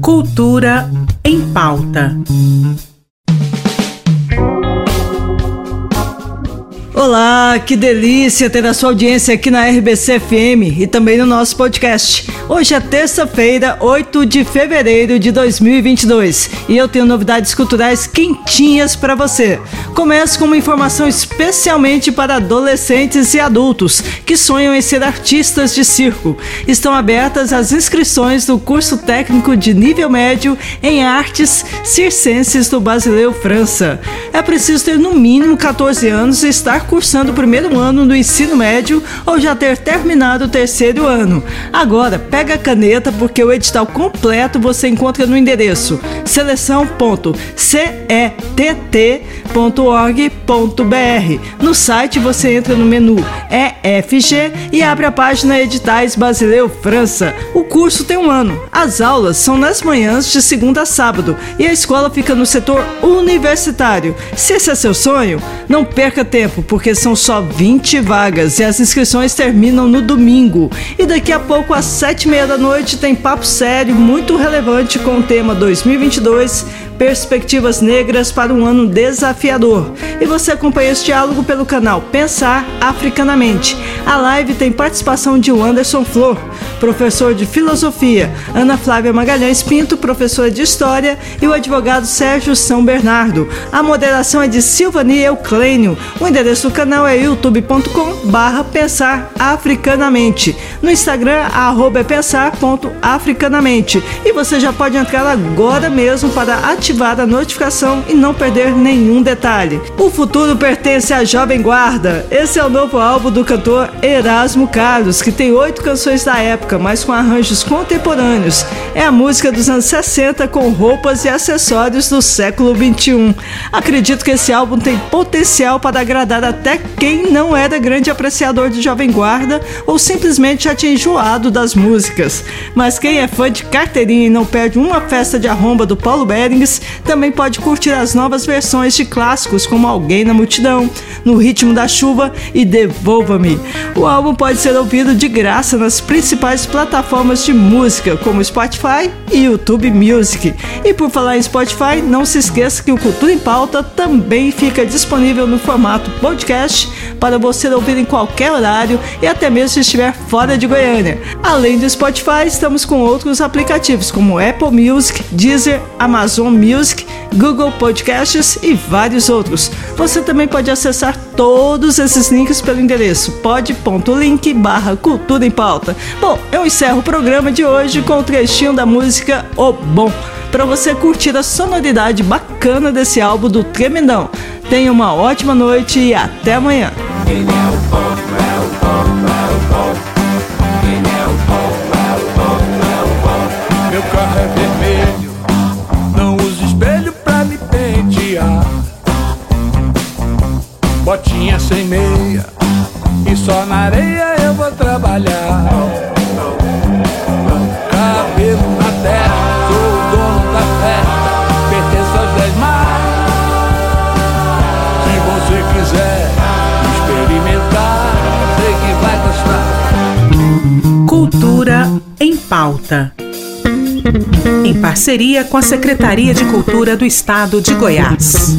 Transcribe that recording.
Cultura em pauta. Olá, que delícia ter a sua audiência aqui na RBC FM e também no nosso podcast. Hoje é terça-feira, 8 de fevereiro de 2022 e eu tenho novidades culturais quentinhas para você. Começo com uma informação especialmente para adolescentes e adultos que sonham em ser artistas de circo. Estão abertas as inscrições do curso técnico de nível médio em artes circenses do Basileu França. É preciso ter no mínimo 14 anos e estar cursando o primeiro ano do ensino médio ou já ter terminado o terceiro ano. Agora, pega a caneta porque o edital completo você encontra no endereço seleção.cett.org.br. No site você entra no menu EFG e abre a página Editais Basileu França. O curso tem um ano. As aulas são nas manhãs de segunda a sábado e a escola fica no setor universitário. Se esse é seu sonho, não perca tempo, porque são só 20 vagas e as inscrições terminam no domingo. E daqui a pouco, às sete e meia da noite, tem papo sério muito relevante com o tema 2022 Perspectivas Negras para um Ano Desafiador. E você acompanha esse diálogo pelo canal Pensar Africanamente. A live tem participação de Anderson Flor, professor de Filosofia, Ana Flávia Magalhães Pinto, professora de História, e o advogado Sérgio São Bernardo. A moderação é de Silvani Euclênio. O endereço do canal é youtube.com barra pensar africanamente. No Instagram, arroba é pensar.africanamente. E você já pode entrar agora mesmo para ativar ativar a notificação e não perder nenhum detalhe. O futuro pertence à Jovem Guarda. Esse é o novo álbum do cantor Erasmo Carlos, que tem oito canções da época, mas com arranjos contemporâneos. É a música dos anos 60 com roupas e acessórios do século 21. Acredito que esse álbum tem potencial para agradar até quem não era grande apreciador de Jovem Guarda ou simplesmente já tinha enjoado das músicas. Mas quem é fã de carteirinha e não perde uma festa de arromba do Paulo Berings também pode curtir as novas versões de clássicos como Alguém na Multidão, No Ritmo da Chuva e Devolva-me. O álbum pode ser ouvido de graça nas principais plataformas de música, como Spotify e YouTube Music. E por falar em Spotify, não se esqueça que o Cultura em Pauta também fica disponível no formato podcast para você ouvir em qualquer horário e até mesmo se estiver fora de Goiânia. Além do Spotify, estamos com outros aplicativos como Apple Music, Deezer, Amazon Music Music, Google Podcasts e vários outros. Você também pode acessar todos esses links pelo endereço pod.link barra Cultura em Pauta. Bom, eu encerro o programa de hoje com o um trechinho da música O Bom, para você curtir a sonoridade bacana desse álbum do Tremendão. Tenha uma ótima noite e até amanhã. Meia e só na areia eu vou trabalhar. Cabelo na terra, sou o dono da festa, pertenço aos dez mares. Se você quiser experimentar, sei que vai gostar. Cultura em pauta. Em parceria com a Secretaria de Cultura do Estado de Goiás.